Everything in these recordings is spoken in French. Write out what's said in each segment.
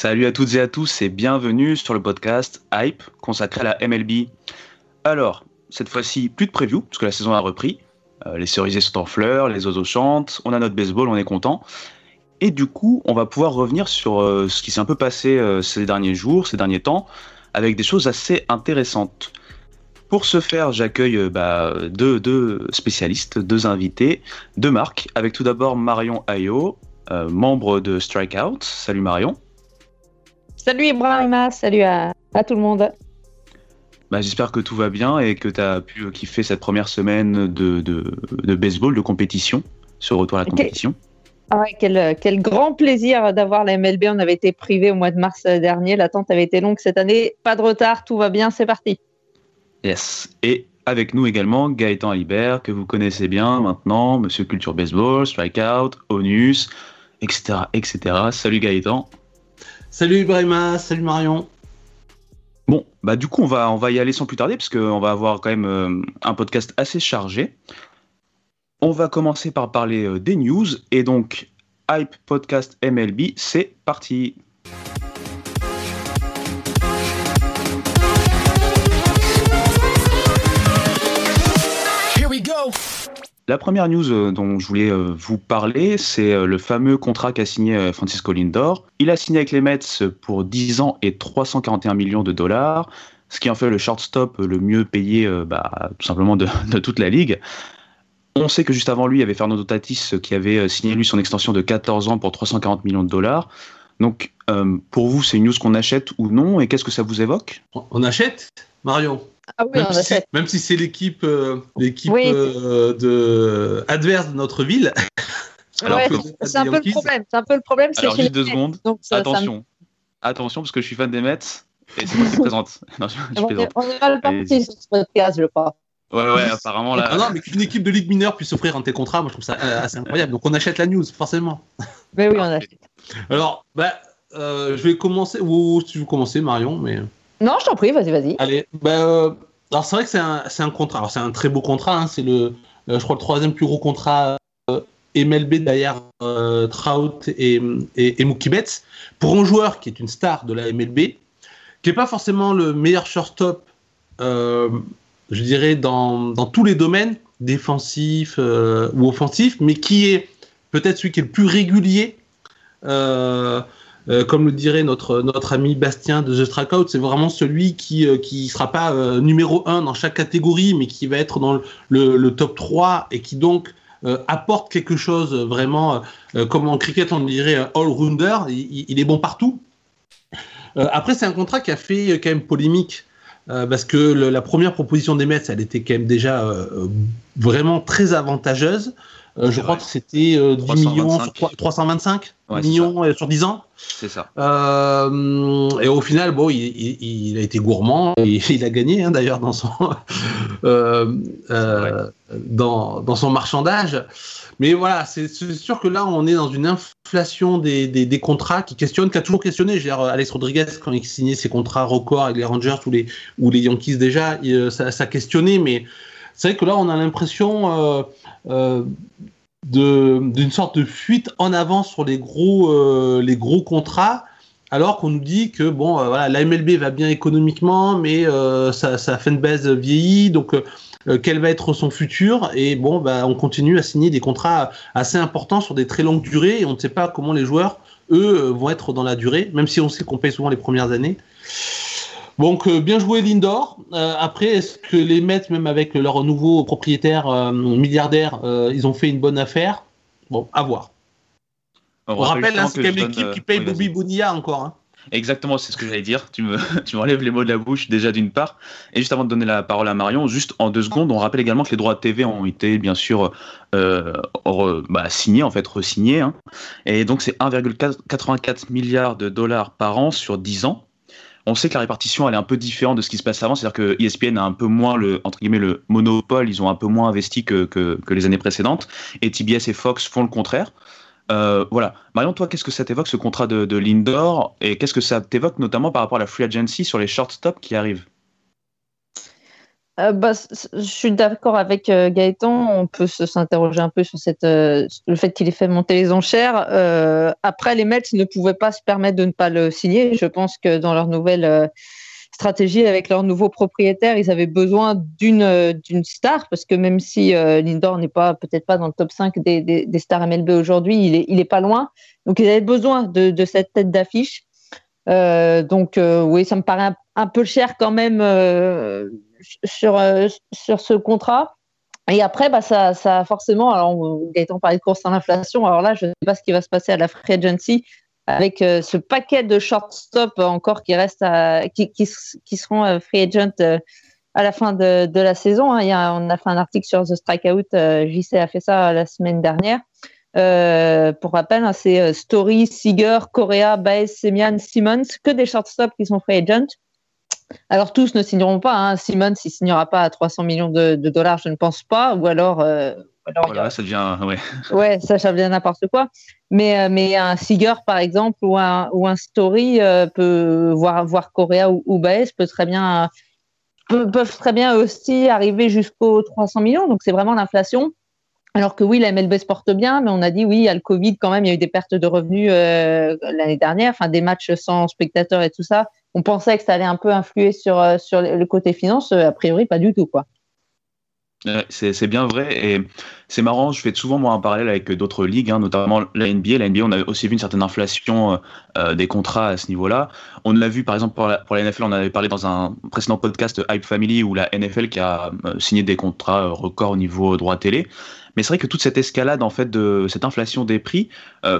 Salut à toutes et à tous et bienvenue sur le podcast Hype consacré à la MLB. Alors, cette fois-ci, plus de preview, parce que la saison a repris. Euh, les cerisiers sont en fleurs, les oiseaux chantent, on a notre baseball, on est content. Et du coup, on va pouvoir revenir sur euh, ce qui s'est un peu passé euh, ces derniers jours, ces derniers temps, avec des choses assez intéressantes. Pour ce faire, j'accueille bah, deux, deux spécialistes, deux invités, deux marques, avec tout d'abord Marion Ayo, membre de Strikeout. Salut Marion. Salut Ibrahima, salut à, à tout le monde. Bah, J'espère que tout va bien et que tu as pu kiffer cette première semaine de, de, de baseball, de compétition, ce retour à la compétition. Ah ouais, quel, quel grand plaisir d'avoir la MLB. On avait été privé au mois de mars dernier. L'attente avait été longue cette année. Pas de retard, tout va bien, c'est parti. Yes. Et avec nous également Gaëtan Alibert, que vous connaissez bien maintenant, Monsieur Culture Baseball, Strikeout, Onus, etc. etc. Salut Gaëtan. Salut Ibrahima, salut Marion. Bon, bah du coup on va, on va y aller sans plus tarder parce qu'on va avoir quand même euh, un podcast assez chargé. On va commencer par parler euh, des news et donc Hype Podcast MLB, c'est parti. La première news euh, dont je voulais euh, vous parler, c'est euh, le fameux contrat qu'a signé Francisco Lindor. Il a signé avec les Mets pour 10 ans et 341 millions de dollars, ce qui en fait le shortstop le mieux payé bah, tout simplement de, toute la ligue. On sait que juste avant lui, il y avait Fernando Tatis qui avait signé lui son extension de 14 ans pour 340 millions de dollars. Donc pour vous, c'est une news qu'on achète ou non et qu'est-ce que ça vous évoque? On- On achète? Marion? Ah oui, Même on si, même si c'est l'équipe euh, l'équipe Oui. euh, de adverse de notre ville. Alors, Ouais, que- c'est un peu le problème. C'est un peu le problème. c'est Alors chez juste les deux secondes. Donc, ça- ça me- Attention, attention parce que je suis fan des Mets et c'est moi qui présente. Non, je, je on, est, on est mal parti sur ce podcast, je crois. Ouais, ouais, apparemment là. Ah non, mais qu'une équipe de ligue mineure puisse offrir un tel contrat, moi je trouve ça euh, assez incroyable. Donc on achète la news, forcément. Mais oui, on achète. Alors, bah, euh, je vais commencer. Ou si tu veux commencer, Marion, mais. Non, je t'en prie, vas-y, vas-y. Allez, bah, euh, alors c'est vrai que c'est un, un contrat. Alors c'est un très beau contrat. hein, c'est le, euh, je crois, le troisième plus gros contrat euh, MLB derrière Trout et, et, Mookie Betts pour un joueur qui est une star de la MLB, qui n'est pas forcément le meilleur shortstop, je dirais dans, dans tous les domaines défensifs euh, ou offensifs, mais qui est peut-être celui qui est le plus régulier. Euh, comme le dirait notre, notre ami Bastien de The Strikeout, c'est vraiment celui qui ne qui sera pas euh, numéro 1 dans chaque catégorie, mais qui va être dans le, le- top 3 et qui donc euh, apporte quelque chose vraiment, euh, comme en cricket on dirait euh, all-rounder, il, est bon partout. Euh, après, c'est un contrat qui a fait euh, quand même polémique. euh, parce que la première proposition des Mets, elle était quand même déjà euh, euh, vraiment très avantageuse. Euh, je crois vrai. que c'était euh, 10 millions sur 325. trois- 325 Ouais, millions euh, sur 10 ans. C'est ça. Euh, et au final, bon, il, il- il a été gourmand et il a gagné hein, d'ailleurs dans son euh, euh, dans, dans son marchandage. Mais voilà, c'est sûr que là, on est dans une inflation des, des, des contrats qui questionne, qui a toujours questionné. Dire, Alex Rodriguez, quand il signait ses contrats records avec les Rangers ou les, ou les Yankees déjà, euh, ça, ça questionnait. Mais c'est vrai que là, on a l'impression euh, euh, d'une sorte de fuite en avant sur les gros, euh, les gros contrats, alors qu'on nous dit que bon, la MLB va bien économiquement, mais euh, sa, sa fanbase vieillit, donc quel va être son futur? Et bon, bah, on continue à signer des contrats assez importants sur des très longues durées, et on ne sait pas comment les joueurs, eux, vont être dans la durée, même si on sait qu'on paye souvent les premières années. Donc euh, bien joué Lindor. Euh, après, est-ce que les Mets, même avec leur nouveau propriétaire euh, milliardaire, ils ont fait une bonne affaire? Bon, à voir. On, rappelle, hein, c'est quand même l'équipe qui paye oui, Bobby. Bonilla encore. hein. Exactement, c'est ce que j'allais dire. Tu me, tu m'enlèves les mots de la bouche déjà d'une part. Et juste avant de donner la parole à Marion, juste en deux secondes, on rappelle également que les droits de TV ont été bien sûr euh, re- bah, signés, en fait re-signés. hein. Et donc c'est 1,84 milliard de dollars par an sur 10 ans. On sait que la répartition est un peu différente de ce qui se passe avant, c'est-à-dire que ESPN a un peu moins le monopole, ils ont un peu moins investi que les années précédentes, et TBS et Fox font le contraire. Euh, voilà. Marion, toi, qu'est-ce que ça t'évoque ce contrat de, de Lindor et qu'est-ce que ça t'évoque notamment par rapport à la free agency sur les shortstops qui arrivent? Euh, bah, je suis d'accord avec euh, Gaëtan. On peut s'interroger un peu sur euh, le fait qu'il ait fait monter les enchères. Après, les Mets ne pouvaient pas se permettre de ne pas le signer. Je pense que dans leur nouvelle stratégie avec leur nouveau propriétaire, ils avaient besoin d'une star parce que même si Lindor n'est pas peut-être pas dans le top 5 des, des, des stars MLB aujourd'hui, il est, il est pas loin. Donc, ils avaient besoin de, cette tête d'affiche. Donc, oui, ça me paraît un peu cher quand même. Sur, euh, sur ce contrat. Et après, bah, ça, ça forcément, alors Gaëtan parlait de course à l'inflation, alors là, je ne sais pas ce qui va se passer à la free agency avec euh, ce paquet de shortstop encore qui restent à, qui, qui, qui seront euh, free agent euh, à la fin de, de la saison. hein. Il y a, on a fait un article sur The Strikeout, euh, JC a fait ça la semaine dernière. Pour rappel, hein, c'est Story, Seager, Correa, Baez, Semian, Simmons, que des shortstops qui sont free agent. Alors tous ne signeront pas. Hein. Simmons, il signera pas à 300 millions de, de dollars, je ne pense pas. Ou alors, euh, ou alors il y a- Voilà, ça devient. Ouais. ouais, ça, ça devient n'importe quoi. Mais, euh, mais un Seager, par exemple, ou un, ou un Story euh, peut voir, voir Correa ou, ou Baez peut très bien, peut- peuvent très bien aussi arriver jusqu'aux 300 millions. Donc c'est vraiment l'inflation. Alors que oui, la MLB se porte bien, mais on a dit oui, il y a le Covid quand même, il y a eu des pertes de revenus euh, l'année dernière, enfin des matchs sans spectateurs et tout ça. On pensait que ça allait un peu influer sur, euh, sur le côté finance, euh, a priori pas du tout quoi. C'est bien vrai et c'est marrant, je fais souvent moi un parallèle avec d'autres ligues, hein, notamment la NBA. La NBA, on a aussi vu une certaine inflation euh, euh, des contrats à ce niveau-là. On l'a vu par exemple pour la, NFL, on avait parlé dans un précédent podcast Hype Family où la NFL qui a euh, signé des contrats records au niveau droit télé. Mais c'est vrai que toute cette escalade en fait de cette inflation des prix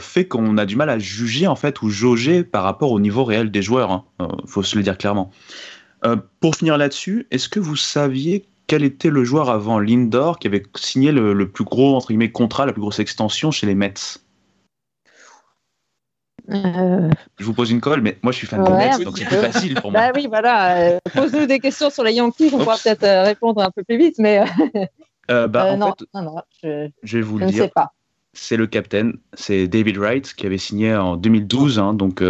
fait qu'on a du mal à juger en fait ou jauger par rapport au niveau réel des joueurs. Hein. Faut se le dire clairement. Pour finir là-dessus, est-ce que vous saviez quel était le joueur avant Lindor qui avait signé le, le plus gros entre guillemets contrat, la plus grosse extension chez les Mets? Euh, Je vous pose une colle, mais moi je suis fan des Ouais, Mets, un donc c'est plus facile pour moi. bah oui, voilà. euh, Pose-nous des questions sur les Yankees, on pourra peut-être euh, répondre un peu plus vite, mais euh, bah, en non, fait, non, non, je, je vais vous je le ne sais dire, pas. c'est le capitaine, c'est David Wright qui avait signé en 2012. hein, donc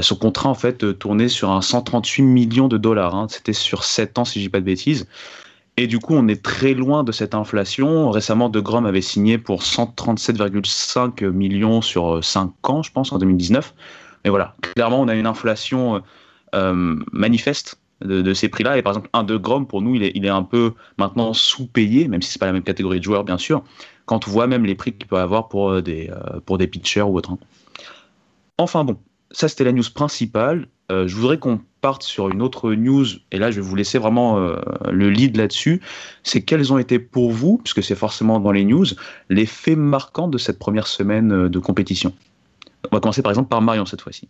son contrat en fait tournait sur un 138 millions de dollars. hein, C'était sur 7 ans si je dis pas de bêtises. Et du coup, on est très loin de cette inflation. Récemment, De Grom avait signé pour 137,5 millions sur 5 ans, je pense, en 2019. Mais voilà, clairement, on a une inflation euh, euh, manifeste de, ces prix-là. Et par exemple, un De Grom, pour nous, il est, un peu maintenant sous-payé, même si c'est pas la même catégorie de joueurs, bien sûr, quand on voit même les prix qu'il peut avoir pour euh, des, euh, pour des pitchers ou autre. Enfin bon, ça c'était la news principale. Euh, je voudrais qu'on parte sur une autre news, et là je vais vous laisser vraiment euh, le lead là-dessus. C'est quels ont été pour vous, puisque c'est forcément dans les news, les faits marquants de cette première semaine euh, de compétition? On va commencer par exemple par Marion cette fois-ci.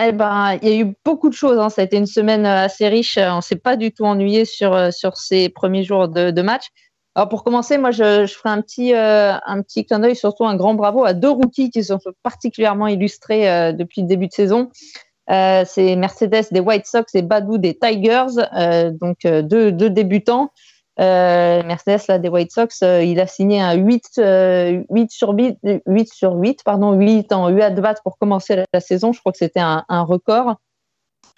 Eh ben, il y a eu beaucoup de choses. Hein. Ça a été une semaine assez riche. On s'est pas du tout ennuyé sur, sur ces premiers jours de, match. Alors pour commencer, moi, je, ferai un petit, un petit clin d'œil, surtout un grand bravo à deux rookies qui sont particulièrement illustrés depuis le début de saison. Euh, c'est Mercedes des White Sox et Badou des Tigers, euh, donc euh, deux, débutants. Mercedes là, des White Sox, il a signé un 8, euh, 8 sur 8, 8 sur 8, pardon, 8 en 8 at-bats pour commencer la, saison. Je crois que c'était un, record.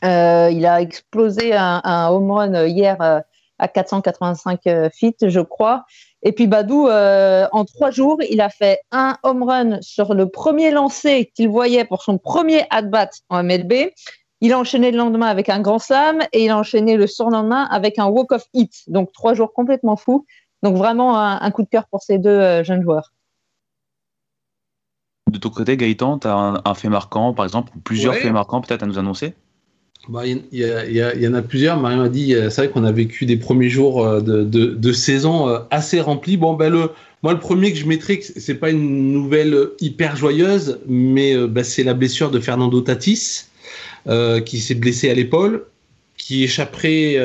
Il a explosé un, un home run hier à 485 euh, feet, je crois. Et puis Badou, euh, en trois jours, il a fait un home run sur le premier lancé qu'il voyait pour son premier at-bat en MLB. Il a enchaîné le lendemain avec un grand slam et il a enchaîné le surlendemain avec un walk-off hit. Donc trois jours complètement fous. Donc vraiment un, un coup de cœur pour ces deux euh, jeunes joueurs. De ton côté, Gaëtan, tu as un, un fait marquant, par exemple, ou plusieurs Ouais. faits marquants peut-être à nous annoncer? Bah, Il y, y il y en a plusieurs. Marion a dit, euh, c'est vrai qu'on a vécu des premiers jours euh, de, de, saison euh, assez remplis. Bon, ben le, moi, le premier que je mettrais, que c'est pas une nouvelle hyper joyeuse, mais bah, c'est la blessure de Fernando Tatis, qui s'est blessé à l'épaule, qui échapperait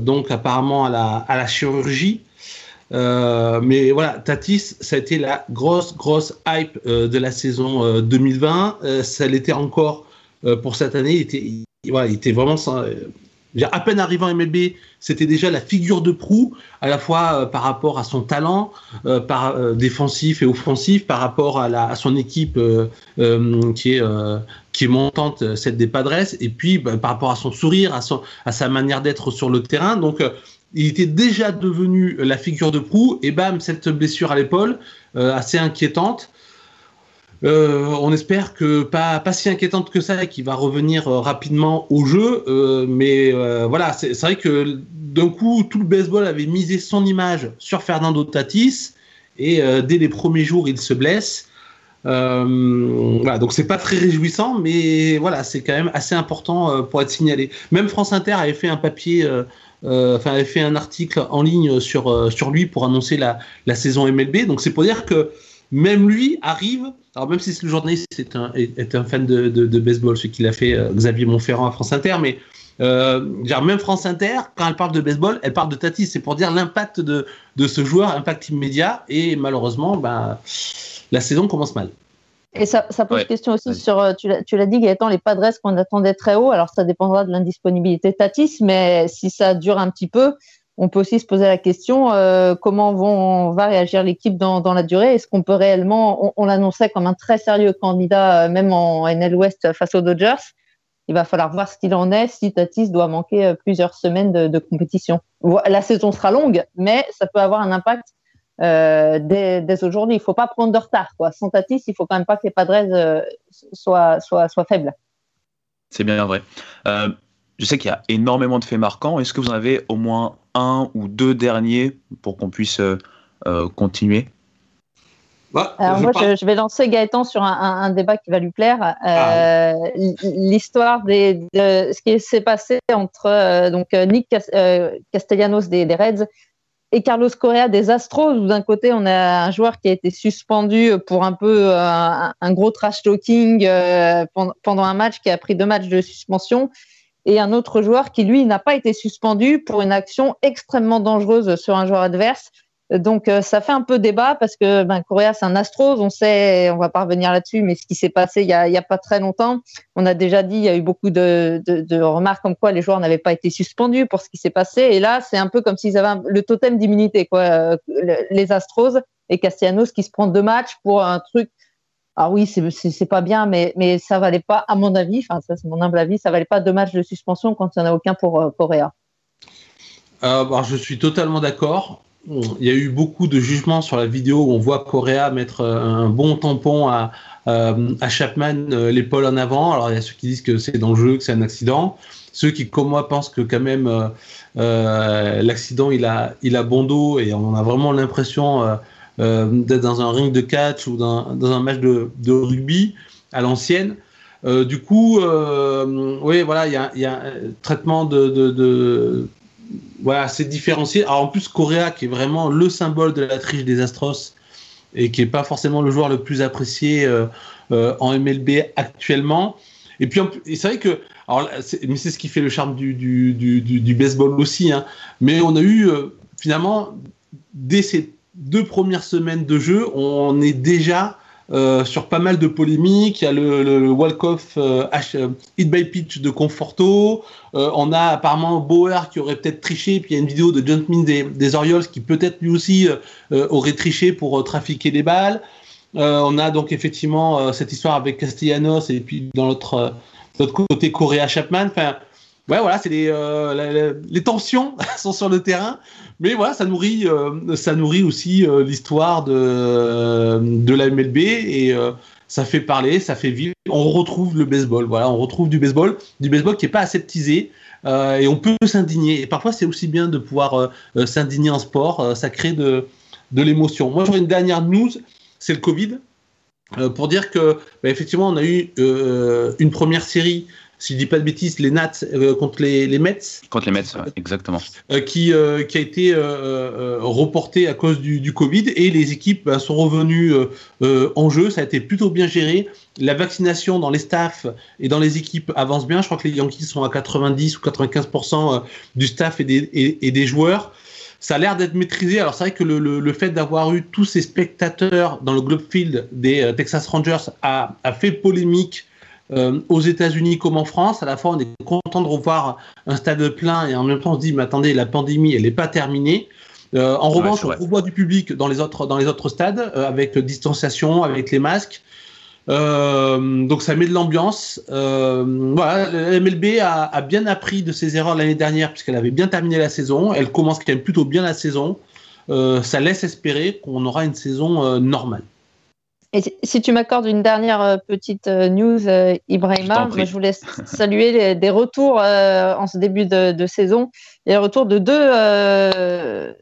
donc apparemment à la, à la chirurgie. Mais voilà, Tatis, ça a été la grosse, grosse hype de la saison euh, 2020. Euh, ça l'était encore pour cette année. Il était, vraiment euh, à peine arrivant en MLB, c'était déjà la figure de proue, à la fois euh, par rapport à son talent euh, euh, défensif et offensif, par rapport à, à son équipe euh, euh, qui, est, euh, qui est montante, euh, celle des Padres, et puis bah, par rapport à son sourire, à, à sa manière d'être sur le terrain. Donc, euh, il était déjà devenu la figure de proue, et bam, cette blessure à l'épaule, euh, assez inquiétante. Euh, on espère que pas, pas si inquiétante que ça et qu'il va revenir euh, rapidement au jeu. euh, mais voilà, c'est vrai que d'un coup, tout le baseball avait misé son image sur Fernando Tatis et dès les premiers jours, il se blesse. Euh, donc c'est pas très réjouissant, mais voilà, c'est quand même assez important pour être signalé. Même France Inter avait fait un papier, enfin avait fait un article en ligne sur sur lui pour annoncer la, la saison MLB. Donc c'est pour dire que même lui arrive. Alors même si le journaliste est un, est, est un fan de, de, de baseball, ce qu'il a fait euh, Xavier Montferrand à France Inter, mais euh, genre même France Inter, quand elle parle de baseball, elle parle de Tatis. C'est pour dire l'impact de, de ce joueur, impact immédiat. Et malheureusement, ben, la saison commence mal. Et ça, ça pose Ouais. question aussi sur, euh, tu l'as tu l'as dit, Gaëtan, les Padres qu'on attendait très haut. Alors, ça dépendra de l'indisponibilité de Tatis, mais si ça dure un petit peu, on peut aussi se poser la question euh, comment va réagir l'équipe dans, la durée? Est-ce qu'on peut réellement, on, on l'annonçait comme un très sérieux candidat, euh, même en NL West face aux Dodgers Il va falloir voir ce qu'il en est si Tatis doit manquer euh, plusieurs semaines de, compétition. La saison sera longue, mais ça peut avoir un impact dès, aujourd'hui. Il faut pas prendre de retard. Quoi. Sans Tatis, il faut quand même pas que les Padres soient, faibles. C'est bien vrai. Je sais qu'il y a énormément de faits marquants. Est-ce que vous en avez au moins un ou deux derniers pour qu'on puisse euh, euh, continuer Bah, Alors je moi, je, je vais lancer Gaëtan sur un, un- un débat qui va lui plaire. Ah. Euh, l- L'histoire des, de ce qui s'est passé entre euh, donc Nick Cas- euh, Castellanos des, des Reds et Carlos Correa des Astros. D'un côté, on a un joueur qui a été suspendu pour un peu euh, un, un gros trash talking euh, pendant, pendant un match, qui a pris deux matchs de suspension. Et un autre joueur qui, lui, n'a pas été suspendu pour une action extrêmement dangereuse sur un joueur adverse. Donc euh, ça fait un peu débat parce que ben, Correa c'est un Astros, on sait, on va pas revenir là-dessus, mais ce qui s'est passé il y, a, pas très longtemps, on a déjà dit, il y a eu beaucoup de, remarques comme quoi les joueurs n'avaient pas été suspendus pour ce qui s'est passé, et là c'est un peu comme s'ils avaient le totem d'immunité quoi, euh, le- les Astros et Castellanos qui se prend deux matchs pour un truc. Ah oui, c'est pas bien, mais mais ça valait pas, à mon avis, enfin ça c'est mon humble avis, ça valait pas deux matchs de suspension quand il n'y en a aucun pour euh, Correa. Euh, bah, je suis totalement d'accord. Il y a eu beaucoup de jugements sur la vidéo où on voit Correa mettre euh, un bon tampon à, euh, à Chapman, euh, l'épaule en avant. Alors il y a ceux qui disent que c'est jeu, que c'est un accident. Ceux qui, comme moi, pensent que quand même euh, euh, l'accident il a, il a bon dos et on a vraiment l'impression euh, euh, d'être dans un ring de catch ou dans, un match de, rugby à l'ancienne. Euh, du coup, euh, oui, voilà, il y a, un traitement de, voilà, c'est différencié. Alors en plus, Correa, qui est vraiment le symbole de la triche des Astros et qui est pas forcément le joueur le plus apprécié euh, euh, en MLB actuellement. Et puis, c'est vrai que, alors, mais c'est ce qui fait le charme du, du, du, baseball aussi. hein. Mais on a eu euh, finalement, dès ces deux premières semaines de jeu, on est déjà euh, sur pas mal de polémiques. Il y a le, le, walk-off euh, euh, hit by pitch de Conforto. Euh, on a apparemment Bauer qui aurait peut-être triché. Puis il y a une vidéo de Smith des, des Orioles qui peut-être lui aussi euh, euh, aurait triché pour trafiquer des balles. On a donc effectivement cette histoire avec Castellanos et puis dans l'autre côté Correa Chapman. Enfin, ouais, voilà, c'est les, euh, les tensions sont sur le terrain, mais voilà, ça nourrit, euh, ça nourrit aussi euh, l'histoire de, de la MLB et ça fait parler, ça fait vivre. On retrouve le baseball, voilà, on retrouve du baseball, du baseball qui est pas aseptisé. et on peut s'indigner. Et parfois, c'est aussi bien de pouvoir s'indigner en sport. ça crée de, de l'émotion. Moi, j'aurais une dernière news, c'est le Covid. Pour dire que, bah, effectivement, on a eu une première série si je dis pas de bêtises, les Nats contre les, les, Mets. Contre les Mets, exactement. qui, qui a été reporté à cause du, du, Covid et les équipes ben, sont revenues en jeu. Ça a été plutôt bien géré. La vaccination dans les staffs et dans les équipes avance bien. Je crois que les Yankees sont à 90 ou 95% du staff et des, et des joueurs ça a l'air d'être maîtrisé. Alors c'est vrai que le, le, fait d'avoir eu tous ces spectateurs dans le Globe Field des euh, Texas Rangers a, a fait polémique euh, aux États-Unis comme en France. À la fois, on est content de revoir un stade plein et en même temps, on se dit, mais attendez, la pandémie, elle n'est pas terminée. Euh, en revanche, on revoit du public dans les autres, dans les autres stades avec distanciation, avec les masques. Euh, donc ça met de l'ambiance. Euh, voilà, MLB a, a, bien appris de ses erreurs l'année dernière puisqu'elle avait bien terminé la saison. Elle commence quand même plutôt bien la saison. Euh, ça laisse espérer qu'on aura une saison euh, normale. Et si tu m'accordes une dernière euh, petite news, Ibrahima, je, je voulais saluer les, des retours en ce début de, de, saison. Il y a le retour de deux,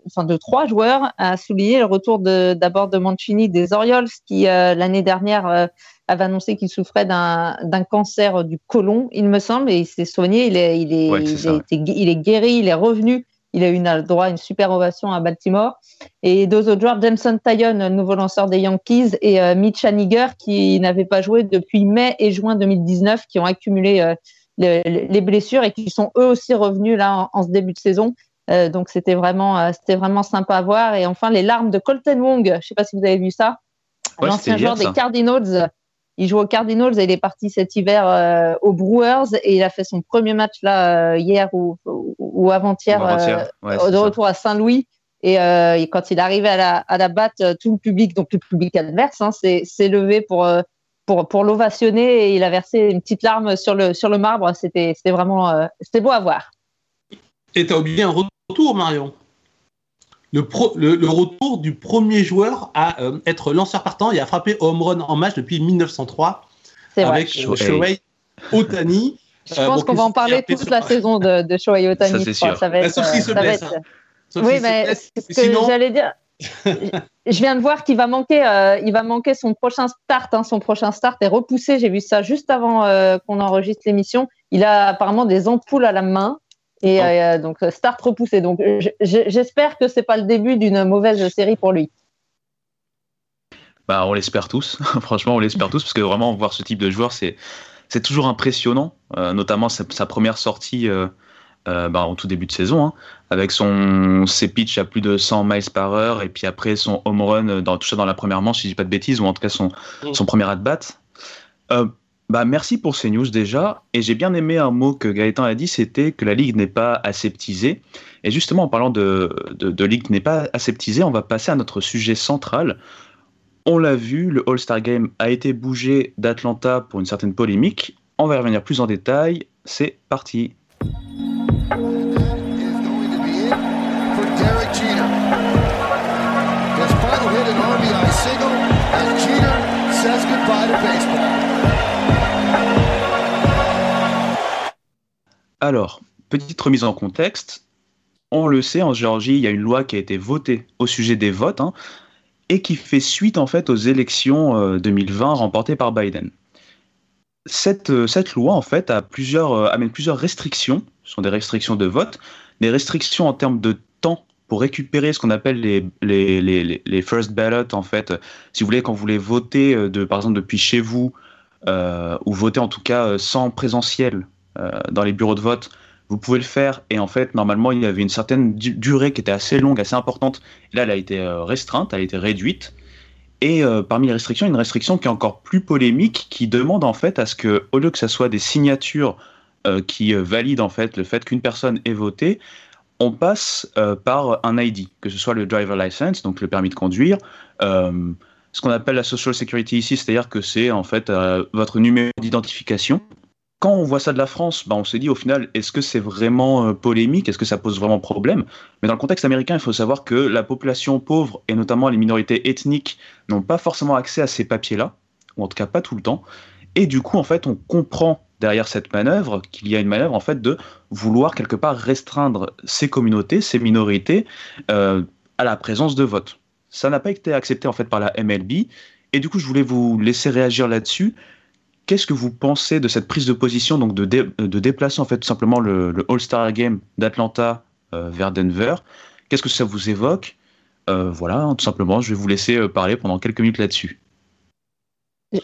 enfin de trois joueurs à souligner. Le retour d'abord de, de, Mancini des Orioles qui l'année dernière avait annoncé qu'il souffrait d'un cancer du côlon, il me semble, et il s'est soigné. Il est, il, est, il, est guéri, il est revenu. Il a eu le droit à une super ovation à Baltimore. Et deux autres joueurs, Jameson Tyon, nouveau lanceur des Yankees, et euh, Mitch Haniger, qui n'avait pas joué depuis mai et juin 2019, qui ont accumulé euh, les blessures et qui sont eux aussi revenus là en, ce début de saison. Euh, donc c'était vraiment, c'était vraiment sympa à voir. Et enfin, les larmes de Colton Wong, je ne sais pas si vous avez vu ça, l'ancien joueur des Cardinals il joue aux Cardinals et il est parti cet hiver euh, aux Brewers et il a fait son premier match là euh, hier ou, ou, avant-hier euh, de retour à Saint-Louis. Et, quand il est arrivé à la, à la batte, tout le public, donc le public adverse, hein, s'est levé pour, pour, pour l'ovationner et il a versé une petite larme sur le, sur le marbre. C'était vraiment c'était beau à voir. Et tu as oublié un retour, Marion? Le, le, retour du premier joueur à euh, être lanceur partant et à frapper home run en match depuis 1903 avec euh, Shohei Otani. Je pense euh, qu'on va en parler toute la saison de, de Shohei Otani. Ça, c'est sûr. Ça va être, sauf s'il se blesse. Hein. oui, mais ce que sinon... j'allais dire. je viens de voir qu'il va manquer, euh, il va manquer son prochain start. Hein, son prochain start est repoussé. J'ai vu ça juste avant euh, qu'on enregistre l'émission. Il a apparemment des ampoules à la main. Et oh. euh, donc, start repoussé. Donc, j'espère que c'est pas le début d'une mauvaise série pour lui. Bah, on l'espère tous. Franchement, on l'espère tous parce que vraiment voir ce type de joueur, c'est c'est toujours impressionnant, euh, notamment sa, sa, première sortie euh, euh, bah, en tout début de saison, hein, avec son ses pitchs à plus de 100 miles par heure et puis après son home run dans tout ça dans la première manche, si je dis pas de bêtises, ou en tout cas son mm. son premier at bat. Bah, merci pour ces news déjà. Et j'ai bien aimé un mot que Gaëtan a dit, c'était que la ligue n'est pas aseptisée. Et justement, en parlant de, de, de ligue n'est pas aseptisée, on va passer à notre sujet central. On l'a vu, le All-Star Game a été bougé d'Atlanta pour une certaine polémique. On va y revenir plus en détail. C'est parti. Alors, petite remise en contexte. On le sait, en Géorgie, il y a une loi qui a été votée au sujet des votes, hein, et qui fait suite en fait aux élections 2020 euh, remportées par Biden. Cette, euh, loi en fait euh, amène plusieurs restrictions, ce sont des restrictions de vote, des restrictions en termes de temps pour récupérer ce qu'on appelle les, first ballots en fait. Si vous voulez, quand vous voulez voter de, par exemple depuis chez vous, ou voter en tout cas sans présentiel dans les bureaux de vote, vous pouvez le faire. Et en fait, normalement, il y avait une certaine durée qui était assez longue, assez importante. là, elle a été euh, restreinte, elle a été réduite. Et euh, parmi les restrictions, une restriction qui est encore plus polémique, qui demande en fait à ce que, au lieu que ce soit des signatures qui valident en fait le fait qu'une personne ait voté, on passe par un ID, que ce soit le driver license, donc le permis de conduire, ce qu'on appelle la social security ici, c'est-à-dire que c'est en fait votre numéro d'identification quand on voit ça de la France, bah on se dit au final, est-ce que c'est vraiment euh, polémique? Est-ce que ça pose vraiment problème? Mais dans le contexte américain, il faut savoir que la population pauvre, et notamment les minorités ethniques, n'ont pas forcément accès à ces papiers-là, ou en tout cas pas tout le temps. Et du coup, en fait, on comprend derrière cette manœuvre qu'il y a une manœuvre en fait de vouloir quelque part restreindre ces communautés, ces minorités euh, à la présence de vote. Ça n'a pas été accepté en fait par la MLB. Et du coup, je voulais vous laisser réagir là-dessus qu'est-ce que vous pensez de cette prise de position, donc de, de déplacer en fait tout simplement le, All-Star Game d'Atlanta vers Denver? Qu'est-ce que ça vous évoque? Voilà, tout simplement, je vais vous laisser parler pendant quelques minutes là-dessus.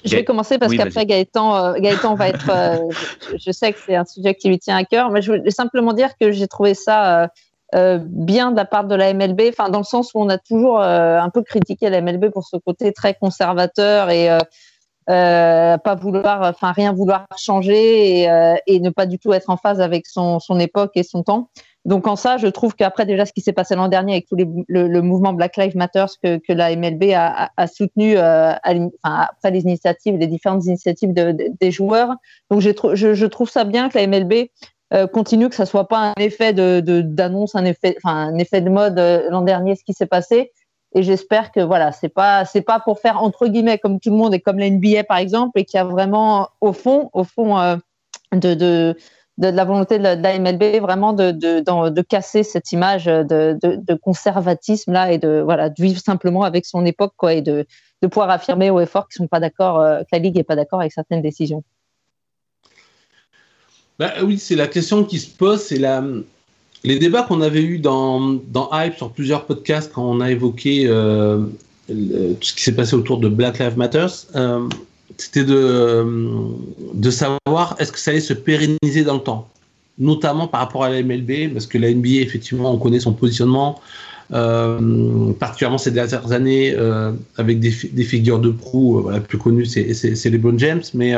Je vais commencer parce qu'après Gaëtan, Gaëtan va être. je, sais que c'est un sujet qui lui tient à cœur, mais je voulais simplement dire que j'ai trouvé ça euh, bien de la part de la MLB, enfin dans le sens où on a toujours euh, un peu critiqué la MLB pour ce côté très conservateur et euh, pas vouloir, enfin rien vouloir changer et, ne pas du tout être en phase avec son, son époque et son temps. Donc en ça, je trouve qu'après déjà ce qui s'est passé l'an dernier avec tout le, mouvement Black Lives Matter que, que la MLB a, a, soutenu après les initiatives, les différentes initiatives de, des joueurs. Donc je, je, trouve ça bien que la MLB euh, continue, que ça soit pas un effet de d'annonce, un effet, enfin un effet de mode euh, l'an dernier, ce qui s'est passé. Et j'espère que voilà, c'est pas c'est pas pour faire entre guillemets comme tout le monde et comme la NBA par exemple, et qu'il y a vraiment au fond, au fond euh, de, de, de, la volonté de la, MLB vraiment de, de, casser cette image de, conservatisme là et de voilà de vivre simplement avec son époque quoi et de, pouvoir affirmer au effort qu'ils sont pas d'accord, que la ligue est pas d'accord avec certaines décisions. Bah, oui, c'est la question qui se pose. C'est la... les débats qu'on avait eus dans, Hype sur plusieurs podcasts quand on a évoqué euh, tout ce qui s'est passé autour de Black Lives Matter. Euh, c'était de, de savoir est-ce que ça allait se pérenniser dans le temps, notamment par rapport à la MLB, parce que la NBA, effectivement, on connaît son positionnement, euh, particulièrement ces dernières années, avec des, des, figures de proue, la plus connue, c'est LeBron James, mais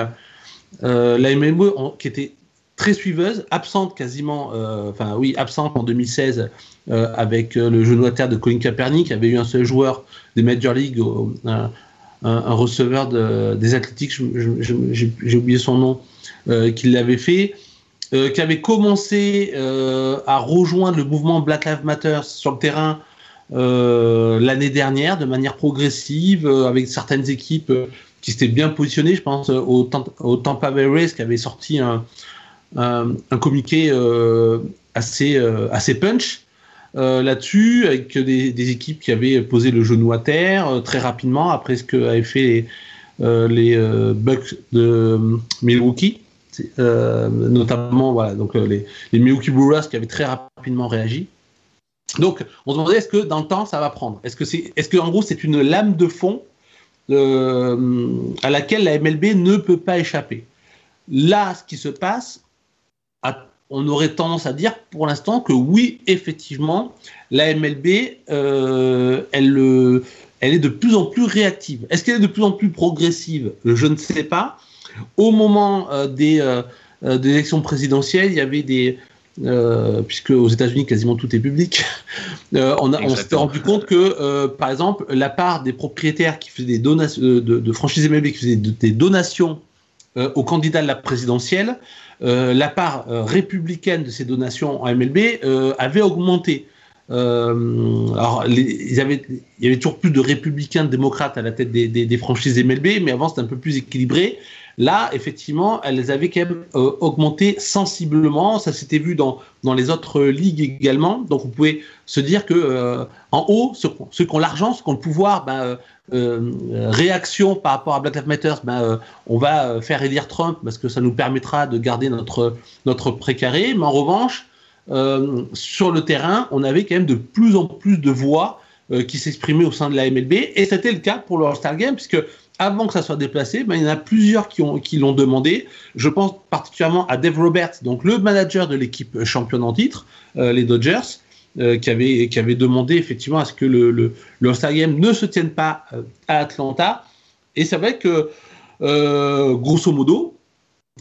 la MLB, qui était très suiveuse, absente quasiment, euh, enfin oui, absente en 2016 euh, avec euh, le genou à terre de Colin Kaepernick, qui avait eu un seul joueur des Major League, un, receveur des Athletics, j'ai oublié son nom, qui l'avait fait. qui avait commencé à rejoindre le mouvement Black Lives Matter sur le terrain l'année dernière de manière progressive, avec certaines équipes qui s'étaient bien positionnées. Je pense au, au Tampa Bay Rays qui avait sorti un, un, communiqué euh, assez, euh, assez punch. Euh, là-dessus, avec des, équipes qui avaient posé le genou à terre très rapidement après ce qu'avaient fait les, les Bucks de Milwaukee, notamment voilà, donc, les, les Milwaukee Brewers qui avaient très rapidement réagi. Donc, on se demandait est-ce que dans le temps ça va prendre? Est-ce que c'est, est-ce que en gros c'est une lame de fond à laquelle la MLB ne peut pas échapper? Là, ce qui se passe, on aurait tendance à dire pour l'instant que oui, effectivement, la MLB, euh, elle, euh, elle est de plus en plus réactive. Est-ce qu'elle est de plus en plus progressive? Je ne sais pas. Au moment euh, des, élections présidentielles, il y avait des, puisque aux États-Unis quasiment tout est public, on, on s'était rendu compte que, par exemple, la part des propriétaires qui faisaient des donations de, de, franchises MLB qui faisaient des donations aux candidats de la présidentielle euh, la part euh, républicaine de ces donations en MLB euh, avait augmenté. alors, il y avait toujours plus de républicains, de démocrates à la tête des, franchises MLB, mais avant c'était un peu plus équilibré. Là, effectivement, elles avaient quand même augmenté sensiblement. Ça s'était vu dans, dans les autres ligues également. Donc, vous pouvez se dire que en haut, ceux, qui ont l'argent, ceux qui ont le pouvoir, ben, euh, réaction par rapport à Black Lives Matter, ben, euh, on va euh, faire élire Trump parce que ça nous permettra de garder notre, notre précaré. Mais en revanche, sur le terrain, on avait quand même de plus en plus de voix qui s'exprimaient au sein de la MLB. Et c'était le cas pour le All-Star Game, puisque avant que ça soit déplacé, ben, il y en a plusieurs qui, qui l'ont demandé. Je pense particulièrement à Dave Roberts, donc le manager de l'équipe championne en titre, les Dodgers, euh, qui, avait, qui avait demandé effectivement à ce que le, le, ne se tienne pas euh, à Atlanta. Et c'est vrai que, euh, grosso modo,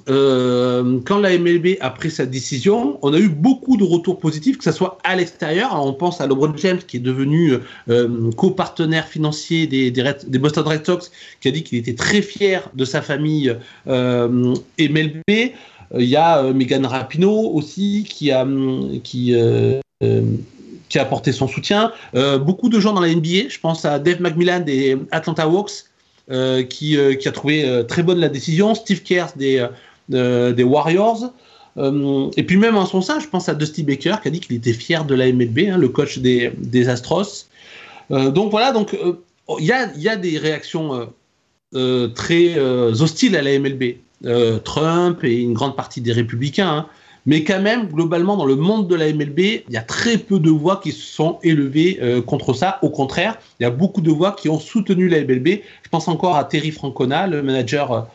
quand la MLB a pris sa décision, on a eu beaucoup de retours positifs, que ce soit à l'extérieur. On pense à LeBron James, qui est devenu copartenaire financier des, Boston Red Sox, qui a dit qu'il était très fier de sa famille MLB. Il y a Megan Rapinoe aussi, qui a, qui, euh, qui a apporté son soutien. Euh, beaucoup de gens dans la NBA, je pense à Dave McMillan des Atlanta Hawks, euh, qui, qui, a trouvé très bonne la décision, Steve Kerr des, Warriors. et puis même en son sein, je pense à Dusty Baker qui a dit qu'il était fier de la MLB, hein, le coach des, des Astros. donc voilà, donc il y a, y, a, des réactions très hostiles à la MLB. Trump et une grande partie des républicains. Hein. Mais quand même, globalement, dans le monde de la MLB, il y a très peu de voix qui se sont élevées contre ça. Au contraire, il y a beaucoup de voix qui ont soutenu la MLB. Je pense encore à Terry Francona, le manager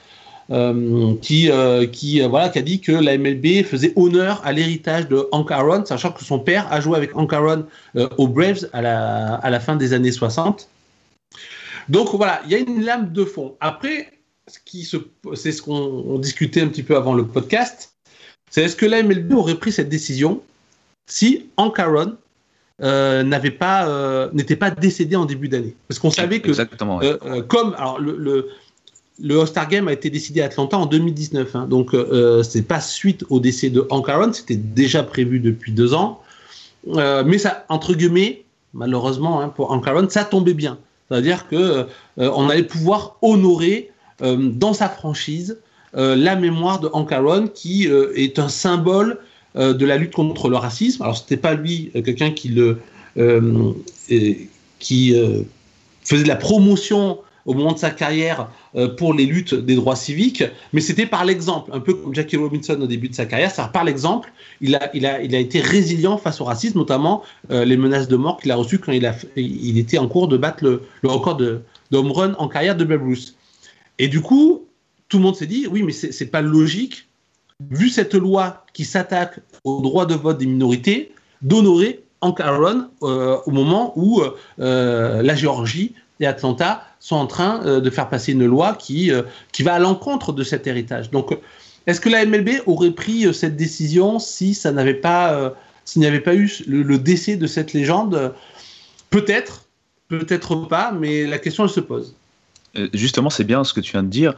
euh, qui, euh, qui, euh, voilà, qui a dit que la MLB faisait honneur à l'héritage de Hank Aaron, sachant que son père a joué avec Hank Aaron aux Braves à la, fin des années 60. Donc voilà, il y a une lame de fond. Après, qui c'est ce qu'on discutait un petit peu avant le podcast, c'est est-ce que la MLB aurait pris cette décision si Hank Aaron n'avait pas n'était pas décédé en début d'année? Parce qu'on savait que Exactement, comme alors le, le All-Star Game a été décidé à Atlanta en 2019. Hein. donc, euh, c'est pas suite au décès de Hank Aaron, c'était déjà prévu depuis deux ans. Euh, mais ça, entre guillemets, malheureusement, hein, pour Hank Aaron, ça tombait bien. C'est-à-dire que euh, on allait pouvoir honorer dans sa franchise la mémoire de Hank Aaron, qui est un symbole de la lutte contre le racisme. Alors, c'était pas lui, quelqu'un qui faisait de la promotion au moment de sa carrière euh, pour les luttes des droits civiques, mais c'était par l'exemple, un peu comme Jackie Robinson au début de sa carrière, c'est par l'exemple, il a, été résilient face au racisme, notamment euh, les menaces de mort qu'il a reçues quand il, était en cours de battre le, le record de, de home run en carrière de Babe Ruth. Et du coup, tout le monde s'est dit, oui, mais c'est pas logique, vu cette loi qui s'attaque aux droits de vote des minorités, d'honorer Hank Aaron euh, au moment où la Géorgie et Atlanta sont en train euh, de faire passer une loi qui, euh, qui va à l'encontre de cet héritage. Donc, est-ce que la MLB aurait pris euh, cette décision si ça n'avait pas, s'il n'y avait pas eu le, décès de cette légende? Peut-être, peut-être pas, mais la question se pose. Justement, c'est bien ce que tu viens de dire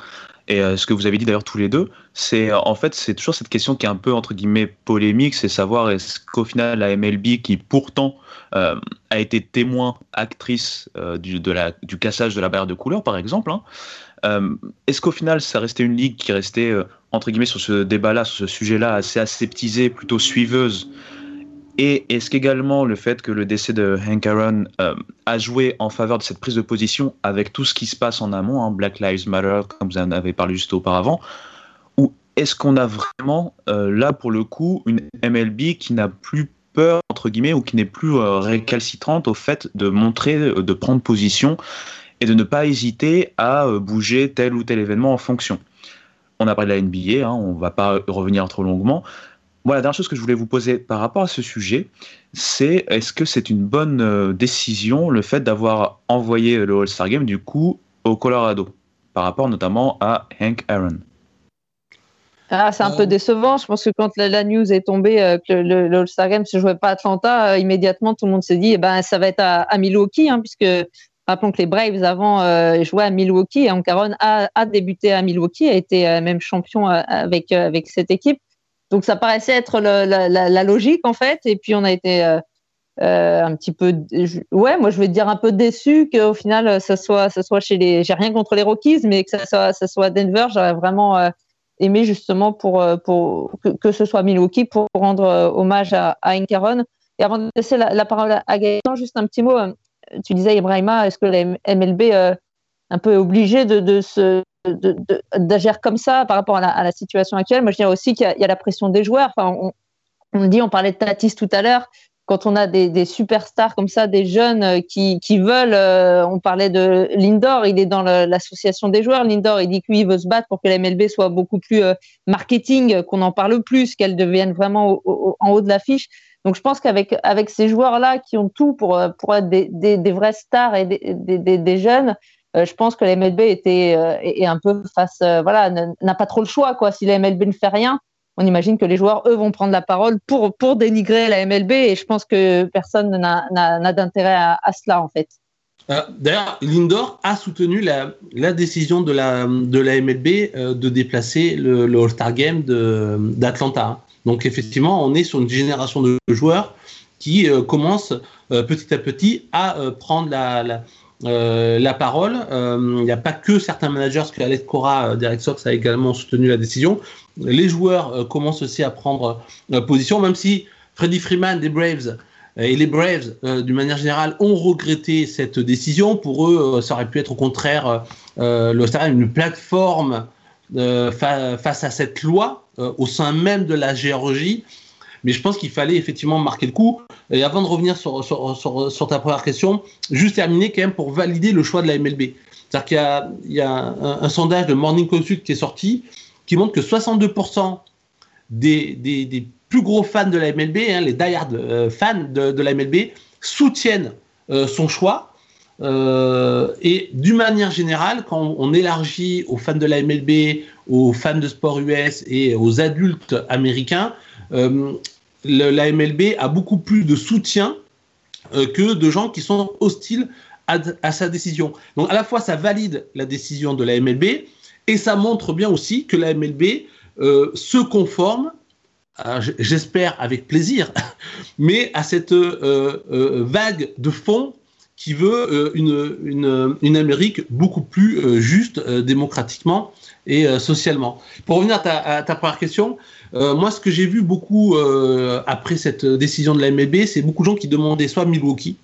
et ce que vous avez dit d'ailleurs tous les deux. C'est en fait c'est toujours cette question qui est un peu entre guillemets polémique, c'est savoir est-ce qu'au final la MLB qui pourtant euh, a été témoin, actrice euh, du, du cassage de la barrière de couleur, par exemple. Hein. Euh, est-ce qu'au final, ça restait une ligue qui restait, entre guillemets, sur ce débat-là, sur ce sujet-là, assez aseptisée, plutôt suiveuse et est-ce qu'également le fait que le décès de Hank Aaron a joué en faveur de cette prise de position avec tout ce qui se passe en amont, hein, Black Lives Matter, comme vous en avez parlé juste auparavant, ou est-ce qu'on a vraiment là pour le coup une MLB qui n'a plus peur, entre guillemets, ou qui n'est plus euh, récalcitrante au fait de montrer, euh, de prendre position et de ne pas hésiter à euh, bouger tel ou tel événement en fonction? On a parlé de la NBA, hein, on ne va pas revenir trop longuement. Voilà, la dernière chose que je voulais vous poser par rapport à ce sujet, c'est est-ce que c'est une bonne décision le fait d'avoir envoyé le All-Star Game du coup au Colorado, par rapport notamment à Hank Aaron? Ah, c'est un peu décevant. Je pense que quand la, news est tombée euh, que le, le All-Star Game se jouait pas à Atlanta, euh, immédiatement tout le monde s'est dit, eh ben ça va être à, Milwaukee, hein, puisque rappelons que les Braves avant euh, jouaient à Milwaukee et Ancaron a, a débuté à Milwaukee, a été même champion avec avec cette équipe. Donc ça paraissait être la, la, logique en fait. Et puis on a été un petit peu, ouais, moi je vais dire un peu déçu qu'au final ça soit ça soit chez les, j'ai rien contre les Rockies, mais que ça soit ça Denver, j'aurais vraiment aimé justement pour, euh, pour que, ce soit Milwaukee pour rendre euh, hommage à, à. Et avant de laisser la, parole à Gaëtan, juste un petit mot. Euh, tu disais, Ibrahima, est-ce que la MLB un peu obligée de, de se d'agir comme ça par rapport à la, situation actuelle. Moi, je dirais aussi qu'il y, a la pression des joueurs. Enfin, on, dit, on parlait de Tatis tout à l'heure quand on a des, superstars comme ça, des jeunes euh, qui, veulent, euh, on parlait de Lindor, il est dans l'association des joueurs. Lindor, il dit que lui, il veut se battre pour que la MLB soit beaucoup plus euh, marketing, qu'on en parle plus, qu'elle devienne vraiment en haut de l'affiche. Donc je pense qu'avec avec ces joueurs-là qui ont tout pour, pour être des, des, vrais stars et des, des jeunes, je pense que la MLB était est un peu face, voilà, n'a pas trop le choix quoi. Si la MLB ne fait rien, on imagine que les joueurs, eux, vont prendre la parole pour, pour dénigrer la MLB et je pense que personne n'a d'intérêt à, cela, en fait. Euh, d'ailleurs, Lindor a soutenu la, la, décision de la, de la MLB euh, de déplacer le, All-Star Game d'Atlanta. Donc, effectivement, on est sur une génération de joueurs qui euh, commencent petit à petit à prendre la euh, la parole. Euh, il n'y a pas que certains managers, parce que Alex Cora, euh, Derek Sox, a également soutenu la décision. Les joueurs commencent aussi à prendre position, même si Freddie Freeman des Braves et les Braves, d'une manière générale, ont regretté cette décision. Pour eux, ça aurait pu être au contraire le une plateforme face à cette loi au sein même de la Géorgie. Mais je pense qu'il fallait effectivement marquer le coup. Et avant de revenir sur, ta première question, juste terminer quand même pour valider le choix de la MLB. C'est-à-dire qu'il y a, un, sondage de Morning Consult qui est sorti qui montre que 62% des, des, plus gros fans de la MLB, hein, les die-hard euh, fans de, la MLB, soutiennent euh, son choix. Euh, et d'une manière générale, quand on élargit aux fans de la MLB, aux fans de sport US et aux adultes américains, la MLB a beaucoup plus de soutien que de gens qui sont hostiles à, sa décision. Donc à la fois ça valide la décision de la MLB et ça montre bien aussi que la MLB euh, se conforme, j'espère avec plaisir, mais à cette euh, euh, vague de fonds qui veut une, Amérique beaucoup plus juste démocratiquement et socialement. Pour revenir à ta, première question, moi ce que j'ai vu beaucoup après cette décision de la MLB, c'est beaucoup de gens qui demandaient soit Milwaukee,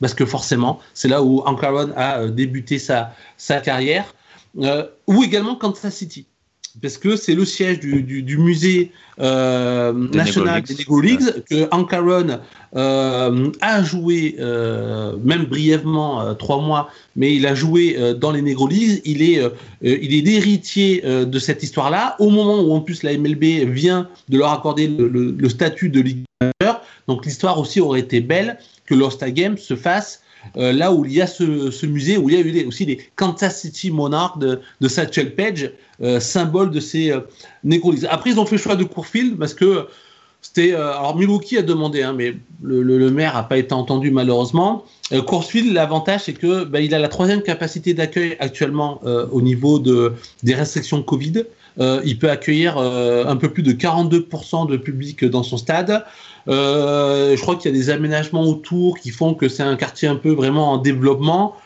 parce que forcément, c'est là où Hank Aaron a euh, débuté sa, sa carrière, euh, ou également Kansas City. Parce que c'est le siège du, du, musée euh, national des Lego Leagues, que Hank Aaron a joué, même brièvement, trois mois, mais il a joué dans les Negro Leagues. Il est, il est l'héritier de cette histoire-là, au moment où en plus la MLB vient de leur accorder le, le statut de Ligue Donc l'histoire aussi aurait été belle que l'All-Star Game se fasse euh, là où il y a ce, musée, où il y a eu aussi les Kansas City Monarchs de, Satchel Page, euh, symbole de ces euh, Après, ils ont fait le choix de Courfield parce que c'était. Euh, alors, Milwaukee a demandé, hein, mais le, maire n'a pas été entendu malheureusement. Courfield, l'avantage, c'est que bah, il a la troisième capacité d'accueil actuellement au niveau de, des restrictions Covid. il peut accueillir un peu plus de 42% de public dans son stade. Euh, je crois qu'il y a des aménagements autour qui font que c'est un quartier un peu vraiment en développement.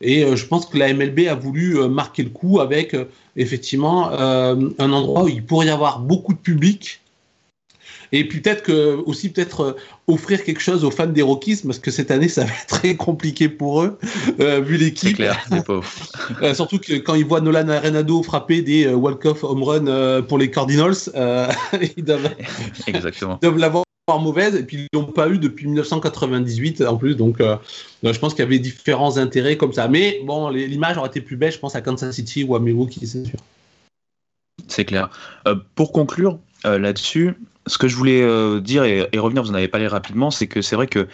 Et euh, je pense que la MLB a voulu euh, marquer le coup avec effectivement un endroit où il pourrait y avoir beaucoup de public. Et puis peut-être que aussi peut-être offrir quelque chose aux fans des Rockies parce que cette année ça va être très compliqué pour eux vu l'équipe. C'est clair, surtout que quand ils voient Nolan Arenado frapper des walk-off home run pour les Cardinals, ils doivent, Exactement. doivent l'avoir mauvaise et puis ils l'ont pas eu depuis 1998 en plus donc euh, je pense qu'il y avait différents intérêts comme ça. Mais bon l'image aurait été plus belle je pense à Kansas City ou à Milwaukee c'est sûr. C'est clair. Euh, pour conclure euh, là-dessus ce que je voulais dire et, revenir vous en avez parlé rapidement c'est que c'est vrai que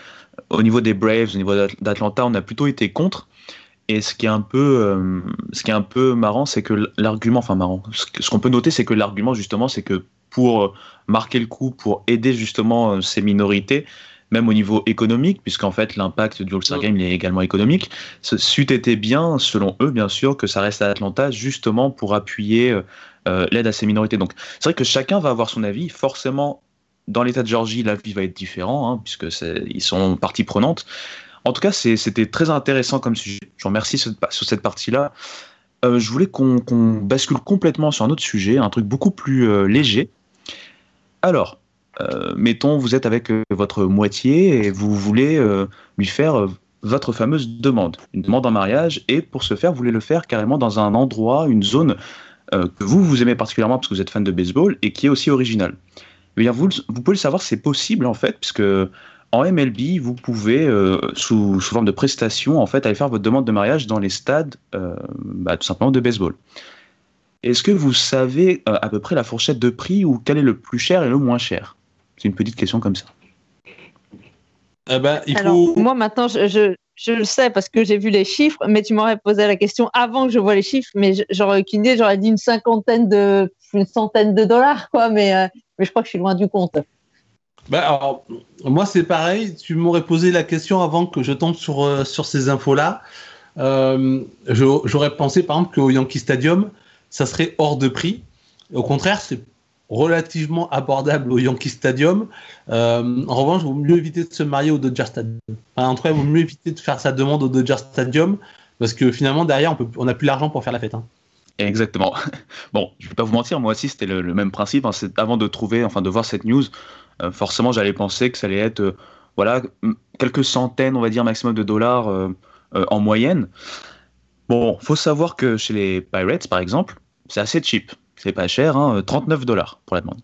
au niveau des Braves au niveau d'Atlanta on a plutôt été contre et ce qui est un peu, ce qui est un peu marrant, c'est que l'argument, enfin marrant, ce qu'on peut noter, c'est que l'argument justement, c'est que pour euh, marquer le coup, pour aider justement euh, ces minorités, même au niveau économique, puisqu'en fait l'impact du All-Star Game est également économique. C'eût été bien, selon eux bien sûr, que ça reste à Atlanta justement pour appuyer euh, l'aide à ces minorités. Donc c'est vrai que chacun va avoir son avis. Forcément, dans l'État de Géorgie, l'avis va être différent, hein, puisque ils sont partie prenante. En tout cas, c'était très intéressant comme sujet. Je vous remercie sur, cette partie-là. je voulais qu'on bascule complètement sur un autre sujet, un truc beaucoup plus léger. Alors, euh, mettons, vous êtes avec euh, votre moitié et vous voulez euh, lui faire votre fameuse demande, une demande en mariage, et pour ce faire, vous voulez le faire carrément dans un endroit, une zone que vous, vous aimez particulièrement parce que vous êtes fan de baseball et qui est aussi originale. Eh bien, vous pouvez le savoir, c'est possible en fait, puisque en MLB, vous pouvez, sous, forme de prestation, en fait, aller faire votre demande de mariage dans les stades, bah, tout simplement de baseball. Est-ce que vous savez euh, à peu près la fourchette de prix ou quel est le plus cher et le moins cher? C'est une petite question comme ça. Eh ben, il faut... moi maintenant, je, le sais parce que j'ai vu les chiffres, mais tu m'aurais posé la question avant que je vois les chiffres, mais j'aurais aucune idée, j'aurais dit une cinquantaine de, une centaine de dollars, quoi, mais, euh, mais je crois que je suis loin du compte. Ben, alors, moi c'est pareil, tu m'aurais posé la question avant que je tombe sur, euh, sur ces infos-là. j'aurais pensé par exemple qu'au Yankee Stadium, ça serait hors de prix. Au contraire, c'est relativement abordable au Yankee Stadium. Euh, en revanche, il vaut mieux éviter de se marier au Dodger Stadium. en tout cas, il vaut mieux éviter de faire sa demande au Dodger Stadium parce que finalement, derrière, on n'a plus l'argent pour faire la fête. Hein. Exactement. Bon, je ne vais pas vous mentir, moi aussi, c'était le, même principe. Hein. avant de trouver, enfin, de voir cette news, euh, forcément, j'allais penser que ça allait être, euh, voilà, quelques centaines, on va dire, maximum de dollars en moyenne. Bon, faut savoir que chez les Pirates, par exemple, c'est assez cheap. c'est pas cher, hein, 39 dollars pour la demande.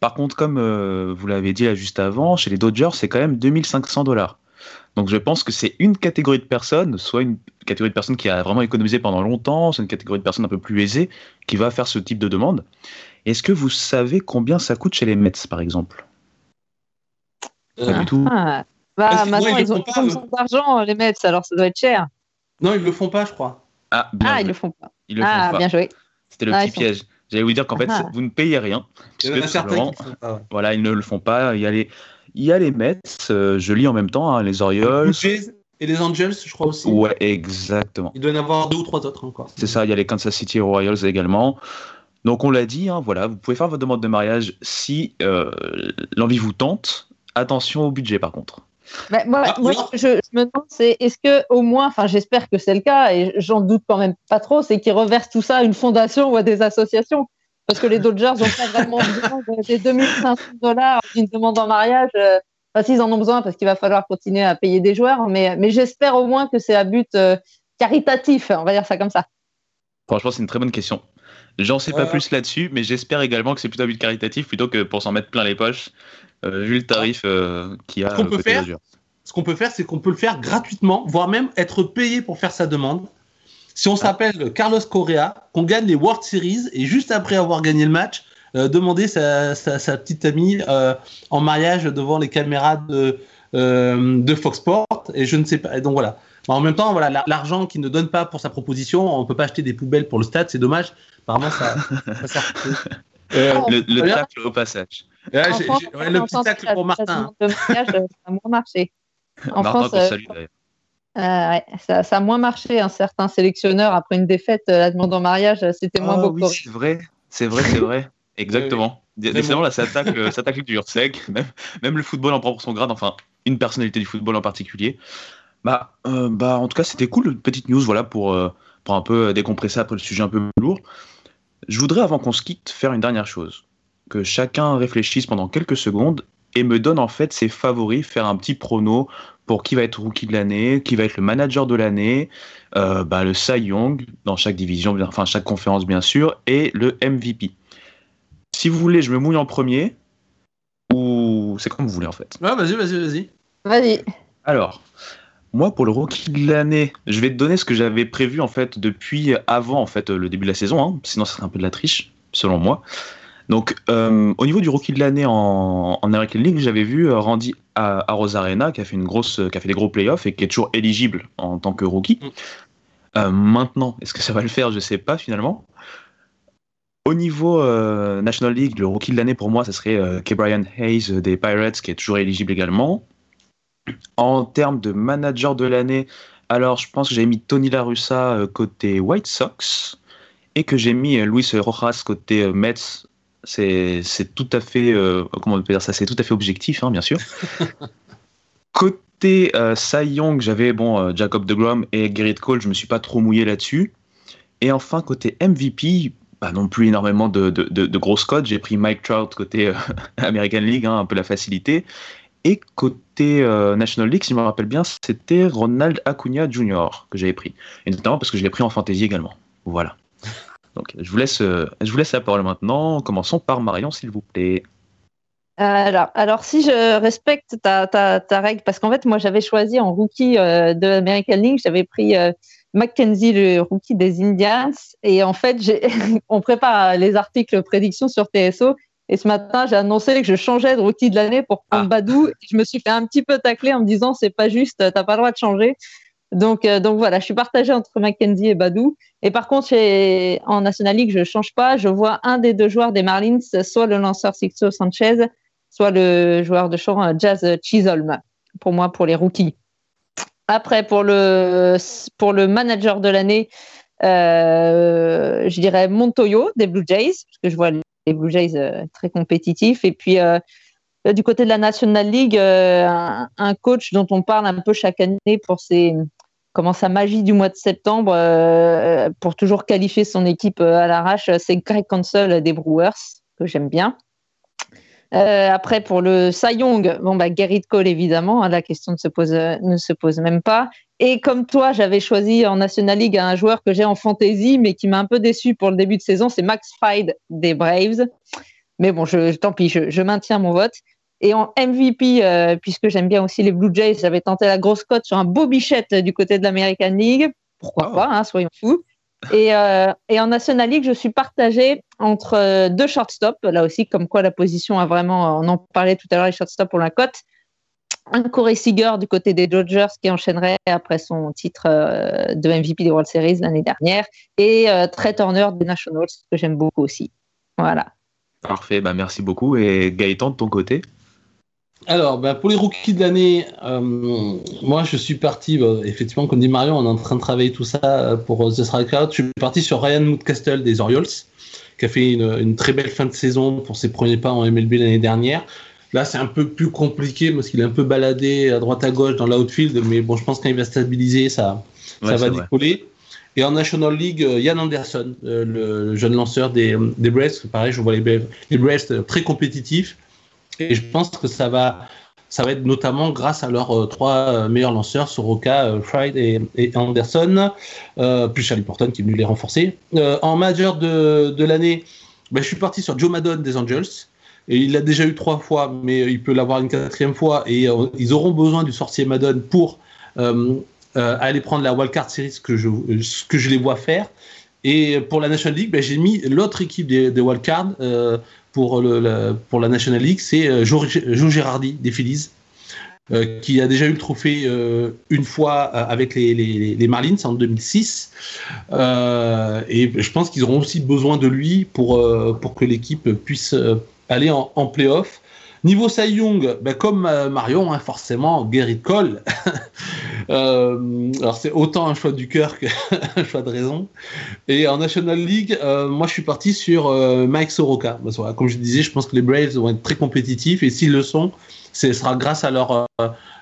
Par contre, comme euh, vous l'avez dit là juste avant, chez les Dodgers, c'est quand même 2500 dollars. Donc je pense que c'est une catégorie de personnes, soit une catégorie de personnes qui a vraiment économisé pendant longtemps, soit une catégorie de personnes un peu plus aisées qui va faire ce type de demande. Est-ce que vous savez combien ça coûte chez les Mets, par exemple? Euh, Pas du tout. Ah. Bah, que maintenant, moi, ils ils ont pas, besoin d'argent, les Mets, alors ça doit être cher. Non, ils le font pas, je crois. Ah, bien Ah, joué. ils le font pas. Ils le ah, font pas. bien joué. C'était le Ah, petit sont- piège. J'allais vous dire qu'en fait, Ah. vous ne payez rien. Il y en puisque a tout certains simplement, qui le font pas. ouais. Voilà, ils ne le font pas. Il y a les, il y a les Mets, euh, je lis en même temps, hein, les Orioles. Et les Angels, je crois aussi. Ouais, exactement. Il doit y en avoir deux ou trois autres encore. C'est ça, il y a les Kansas City Royals également. Donc on l'a dit, hein, voilà, vous pouvez faire votre demande de mariage si euh, l'envie vous tente. Attention au budget par contre. Bah, moi, Ah, moi, je, je me demande, c'est est-ce que au moins, enfin, j'espère que c'est le cas, et j'en doute quand même pas trop, c'est qu'ils reversent tout ça à une fondation ou à des associations, parce que les Dodgers n'ont pas vraiment besoin de- des 2500 dollars d'une demande en mariage. euh, Enfin, s'ils en ont besoin, parce qu'il va falloir continuer à payer des joueurs, mais, mais j'espère au moins que c'est à but euh, caritatif, on va dire ça comme ça. Franchement, c'est une très bonne question. J'en sais pas plus là-dessus, mais j'espère également que c'est plutôt un but caritatif plutôt que pour s'en mettre plein les poches, euh, vu le tarif euh, qu'il y a. Ce qu'on peut faire. Ce qu'on peut faire, c'est qu'on peut le faire gratuitement, voire même être payé pour faire sa demande. Si on s'appelle Carlos Correa, qu'on gagne les World Series et juste après avoir gagné le match, euh, demander sa, sa- sa petite amie euh, en mariage devant les caméras de, de Fox Sport. Et je ne sais pas. et Donc voilà. En même temps, voilà, la- l'argent qu'il ne donne pas pour sa proposition, on ne peut pas acheter des poubelles pour le stade, c'est dommage. Apparemment, ça, ça sert. Euh, Oh, Le, le tacle au passage. j'ai- ouais, le petit tacle pour Martin. ça a moins marché. En Martin France, euh, salue d'ailleurs. Euh, ouais, ça, ça a moins marché. Un certain sélectionneur, après une défaite, euh, la demande en mariage, euh, c'était moins Ah beau. oui, c'est vrai, c'est vrai, c'est vrai. Exactement. Décidément, bon. là, ça attaque, euh, ça attaque dur sec. Même, même le football en prend pour son grade, enfin, une personnalité du football en particulier. Bah, euh, bah en tout cas, c'était cool, petite news, voilà, pour, euh, pour un peu décompresser après le sujet un peu lourd. Je voudrais, avant qu'on se quitte, faire une dernière chose. Que chacun réfléchisse pendant quelques secondes et me donne en fait ses favoris, faire un petit prono pour qui va être rookie de l'année, qui va être le manager de l'année, euh, bah, le Cy Young dans chaque division, bien- enfin chaque conférence bien sûr, et le MVP. Si vous voulez, je me mouille en premier, ou c'est comme vous voulez en fait. Ouais, vas-y, vas-y, vas-y. Vas-y. Alors, moi pour le rookie de l'année, je vais te donner ce que j'avais prévu en fait depuis avant en fait le début de la saison, hein, sinon ça serait un peu de la triche selon moi. Donc euh, au niveau du rookie de l'année en, en American League, j'avais vu euh, Randy à, à Rosarena qui a fait une grosse, qui a fait des gros playoffs et qui est toujours éligible en tant que rookie. Mm. Euh, maintenant, est-ce que ça va le faire? Je sais pas finalement. Au niveau euh, National League, le rookie de l'année pour moi, ça serait euh, Brian Hayes euh, des Pirates, qui est toujours éligible également. En termes de manager de l'année, alors je pense que j'ai mis Tony La Russa euh, côté White Sox et que j'ai mis euh, Luis Rojas côté euh, Mets. C'est c'est tout à fait, euh, comment on peut dire ça, c'est tout à fait objectif, hein, bien sûr. côté euh, Cy Young, j'avais bon euh, Jacob DeGrom et Gerrit Cole, je me suis pas trop mouillé là-dessus. Et enfin côté MVP, pas non plus énormément de, de, de, de grosses codes. J'ai pris Mike Trout côté American League, hein, un peu la facilité. Et côté euh, National League, si je me rappelle bien, c'était Ronald Acuna Jr. que j'avais pris. Et notamment parce que je l'ai pris en fantasy également. Voilà. Donc je vous laisse, euh, je vous laisse la parole maintenant. Commençons par Marion, s'il vous plaît. Alors, alors, si je respecte ta, ta, ta règle, parce qu'en fait, moi, j'avais choisi en rookie euh, de American League, j'avais pris euh, Mackenzie, le rookie des Indians. Et en fait, on prépare les articles prédictions sur TSO. Et ce matin, j'ai annoncé que je changeais de rookie de l'année pour prendre Ah. Badou. Et je me suis fait un petit peu tacler en me disant c'est pas juste, t'as pas le droit de changer. Donc, euh, donc voilà, je suis partagée entre Mackenzie et Badou. Et par contre, chez- en National League, je change pas. Je vois un des deux joueurs des Marlins, soit le lanceur Sixto Sanchez, soit le joueur de champ euh, Jazz Chisholm, pour moi, pour les rookies. Après, pour le, pour le manager de l'année, euh, je dirais Montoyo des Blue Jays, parce que je vois les Blue Jays euh, très compétitifs. Et puis, euh, du côté de la National League, euh, un, coach dont on parle un peu chaque année pour ses, comment sa magie du mois de septembre, pour toujours qualifier son équipe à l'arrache, c'est Greg Cancel des Brewers, que j'aime bien. Après, pour le Cy Young, bon, bah, Gary Cole, évidemment, hein, la question ne se pose même pas. Et comme toi, j'avais choisi en National League un joueur que j'ai en fantasy, mais qui m'a un peu déçu pour le début de saison, c'est Max Fide des Braves. Mais bon, je, tant pis, je, maintiens mon vote. Et en MVP, euh, puisque j'aime bien aussi les Blue Jays, j'avais tenté la grosse cote sur un beau bichette du côté de l'American League. Pourquoi oh. pas, hein, soyons fous. Et, euh, et, en National League, je suis partagée entre euh, deux shortstops. Là aussi, comme quoi la position a vraiment, on en parlait tout à l'heure, les shortstops pour la cote. Un Corey Seager du côté des Dodgers qui enchaînerait après son titre euh, de MVP des World Series l'année dernière. Et Trey Turner des Nationals, que j'aime beaucoup aussi. Voilà. Parfait, bah merci beaucoup. Et Gaëtan, de ton côté? Alors, bah, pour les rookies de l'année, euh, moi je suis parti, bah, effectivement, comme dit Marion, on est en train de travailler tout ça euh, pour The Strikeout. Je suis parti sur Ryan Moodcastle des Orioles, qui a fait une, très belle fin de saison pour ses premiers pas en MLB l'année dernière. Là, c'est un peu plus compliqué parce qu'il est un peu baladé à droite à gauche dans l'outfield, mais bon, je pense qu'il va stabiliser, ça, ça va décoller. Et en National League, euh, Yann Anderson, le, jeune lanceur des, des Braves, pareil, je vois les, les Braves très compétitifs. Et je pense que ça va, ça va être notamment grâce à leurs euh, trois euh, meilleurs lanceurs, Soroka, euh, Fried et, Anderson, plus Charlie Porton qui est venu les renforcer. en majeur de, de l'année, ben, je suis parti sur Joe Maddon des Angels. Il l'a déjà eu trois fois, mais il peut l'avoir une quatrième fois. Et ils auront besoin du sorcier Madone pour aller prendre la Wildcard Series, que je, que je les vois faire. Et pour la National League, ben, j'ai mis l'autre équipe des, des Wildcards, pour, le, la, pour la National League, c'est euh, Joe, Girardi des Phillies. Euh, qui a déjà eu le trophée euh, une fois avec les, les, les, Marlins en 2006. et je pense qu'ils auront aussi besoin de lui pour, pour que l'équipe puisse aller en, en playoff. Niveau Cy Young, ben comme Marion, hein, forcément, Gary Cole. Euh, alors c'est autant un choix du cœur qu'un choix de raison. Et en National League, euh, moi je suis parti sur euh, Mike Soroka. comme je disais, je pense que les Braves vont être très compétitifs et s'ils le sont, ce sera grâce à leur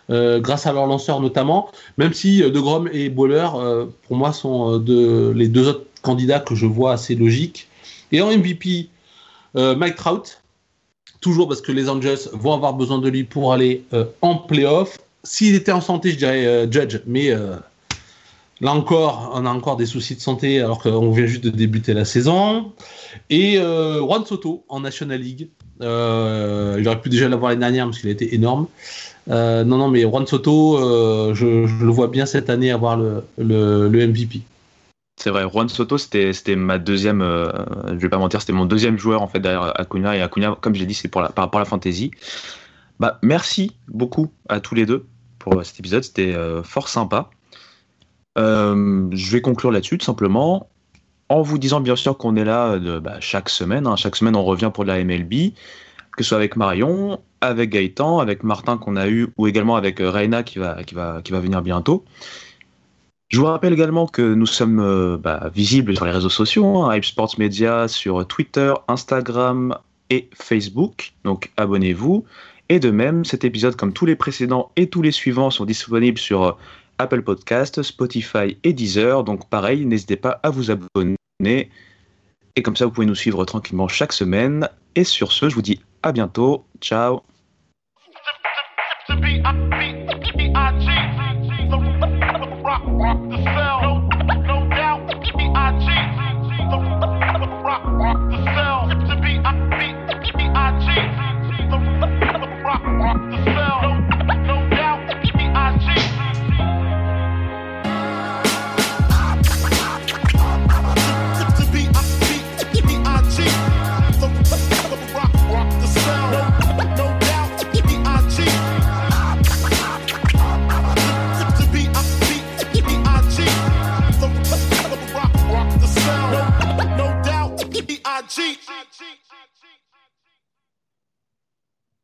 grâce à leur lanceur notamment. Même si De Grom et Bowler, pour moi, sont de, les deux autres candidats que je vois assez logiques. Et en MVP, Mike Trout, toujours parce que les Angels vont avoir besoin de lui pour aller en playoff. S'il était en santé, je dirais euh, Judge, mais euh, là encore, on a encore des soucis de santé alors qu'on vient juste de débuter la saison. Et euh, Juan Soto en National League. il aurait pu déjà l'avoir l'année dernière parce qu'il a été énorme. non, non, mais Juan Soto, je, le vois bien cette année avoir le, le, MVP. C'est vrai, Juan Soto, c'était ma deuxième, je vais pas mentir, c'était mon deuxième joueur en fait derrière Acuna. Et Acuna, comme j'ai dit, c'est par rapport à la fantasy. Bah, merci beaucoup à tous les deux pour euh, cet épisode. C'était euh, fort sympa. Euh, je vais conclure là-dessus tout simplement en vous disant bien sûr qu'on est là bah, chaque semaine. Hein. Chaque semaine, on revient pour de la MLB, que ce soit avec Marion, avec Gaëtan, avec Martin qu'on a eu, ou également avec Reina qui va, qui va, qui va venir bientôt. Je vous rappelle également que nous sommes bah, visibles sur les réseaux sociaux, hein, Hype Sports Media sur Twitter, Instagram et Facebook. Donc abonnez-vous. Et de même, cet épisode, comme tous les précédents et tous les suivants, sont disponibles sur euh, Apple Podcast, Spotify et Deezer. Donc pareil, n'hésitez pas à vous abonner. Et comme ça, vous pouvez nous suivre tranquillement chaque semaine. Et sur ce, je vous dis à bientôt. Ciao that.